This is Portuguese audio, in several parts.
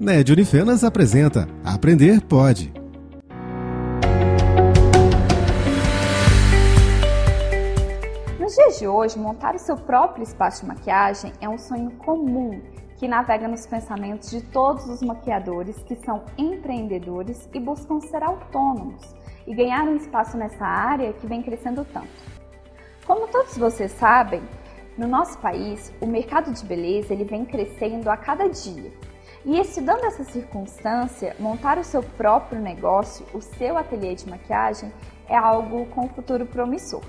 Ned Unifenas apresenta Aprender Pode. Nos dias de hoje, montar o seu próprio espaço de maquiagem é um sonho comum que navega nos pensamentos de todos os maquiadores que são empreendedores e buscam ser autônomos e ganhar um espaço nessa área que vem crescendo tanto. Como todos vocês sabem, no nosso país, o mercado de beleza ele vem crescendo a cada dia e estudando essa circunstância, montar o seu próprio negócio, o seu ateliê de maquiagem, é algo com futuro promissor.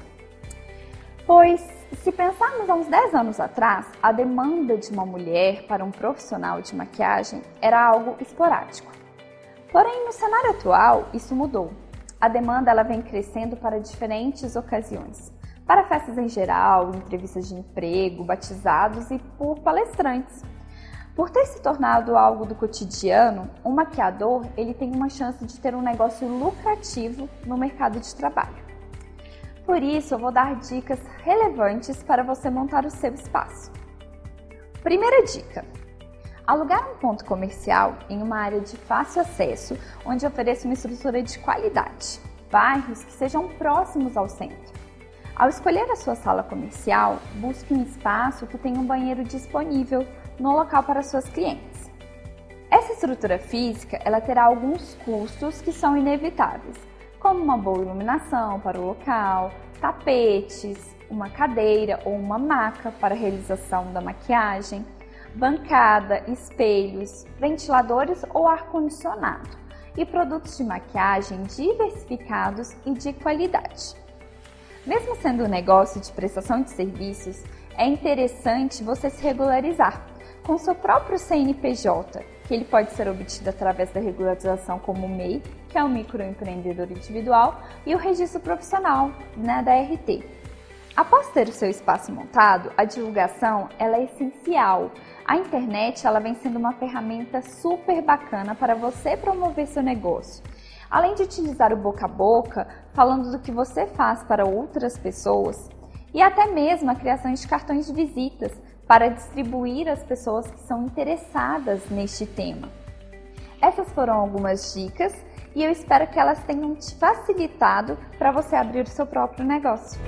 Pois, se pensarmos há uns 10 anos atrás, a demanda de uma mulher para um profissional de maquiagem era algo esporádico. Porém, no cenário atual, isso mudou. A demanda ela vem crescendo para diferentes ocasiões. Para festas em geral, entrevistas de emprego, batizados e por palestrantes. Por ter se tornado algo do cotidiano, um maquiador ele tem uma chance de ter um negócio lucrativo no mercado de trabalho. Por isso, eu vou dar dicas relevantes para você montar o seu espaço. Primeira dica: alugar um ponto comercial em uma área de fácil acesso, onde ofereça uma estrutura de qualidade, bairros que sejam próximos ao centro. Ao escolher a sua sala comercial, busque um espaço que tenha um banheiro disponível no local para suas clientes. Essa estrutura física ela terá alguns custos que são inevitáveis, como uma boa iluminação para o local, tapetes, uma cadeira ou uma maca para realização da maquiagem, bancada, espelhos, ventiladores ou ar-condicionado e produtos de maquiagem diversificados e de qualidade. Mesmo sendo um negócio de prestação de serviços, é interessante você se regularizar com seu próprio CNPJ, que ele pode ser obtido através da regularização como MEI, que é o microempreendedor individual, e o registro profissional, né, da RT. Após ter o seu espaço montado, a divulgação ela é essencial. A internet ela vem sendo uma ferramenta super bacana para você promover seu negócio. Além de utilizar o boca a boca, falando do que você faz para outras pessoas, e até mesmo a criação de cartões de visitas para distribuir às pessoas que são interessadas neste tema. Essas foram algumas dicas e eu espero que elas tenham te facilitado para você abrir o seu próprio negócio.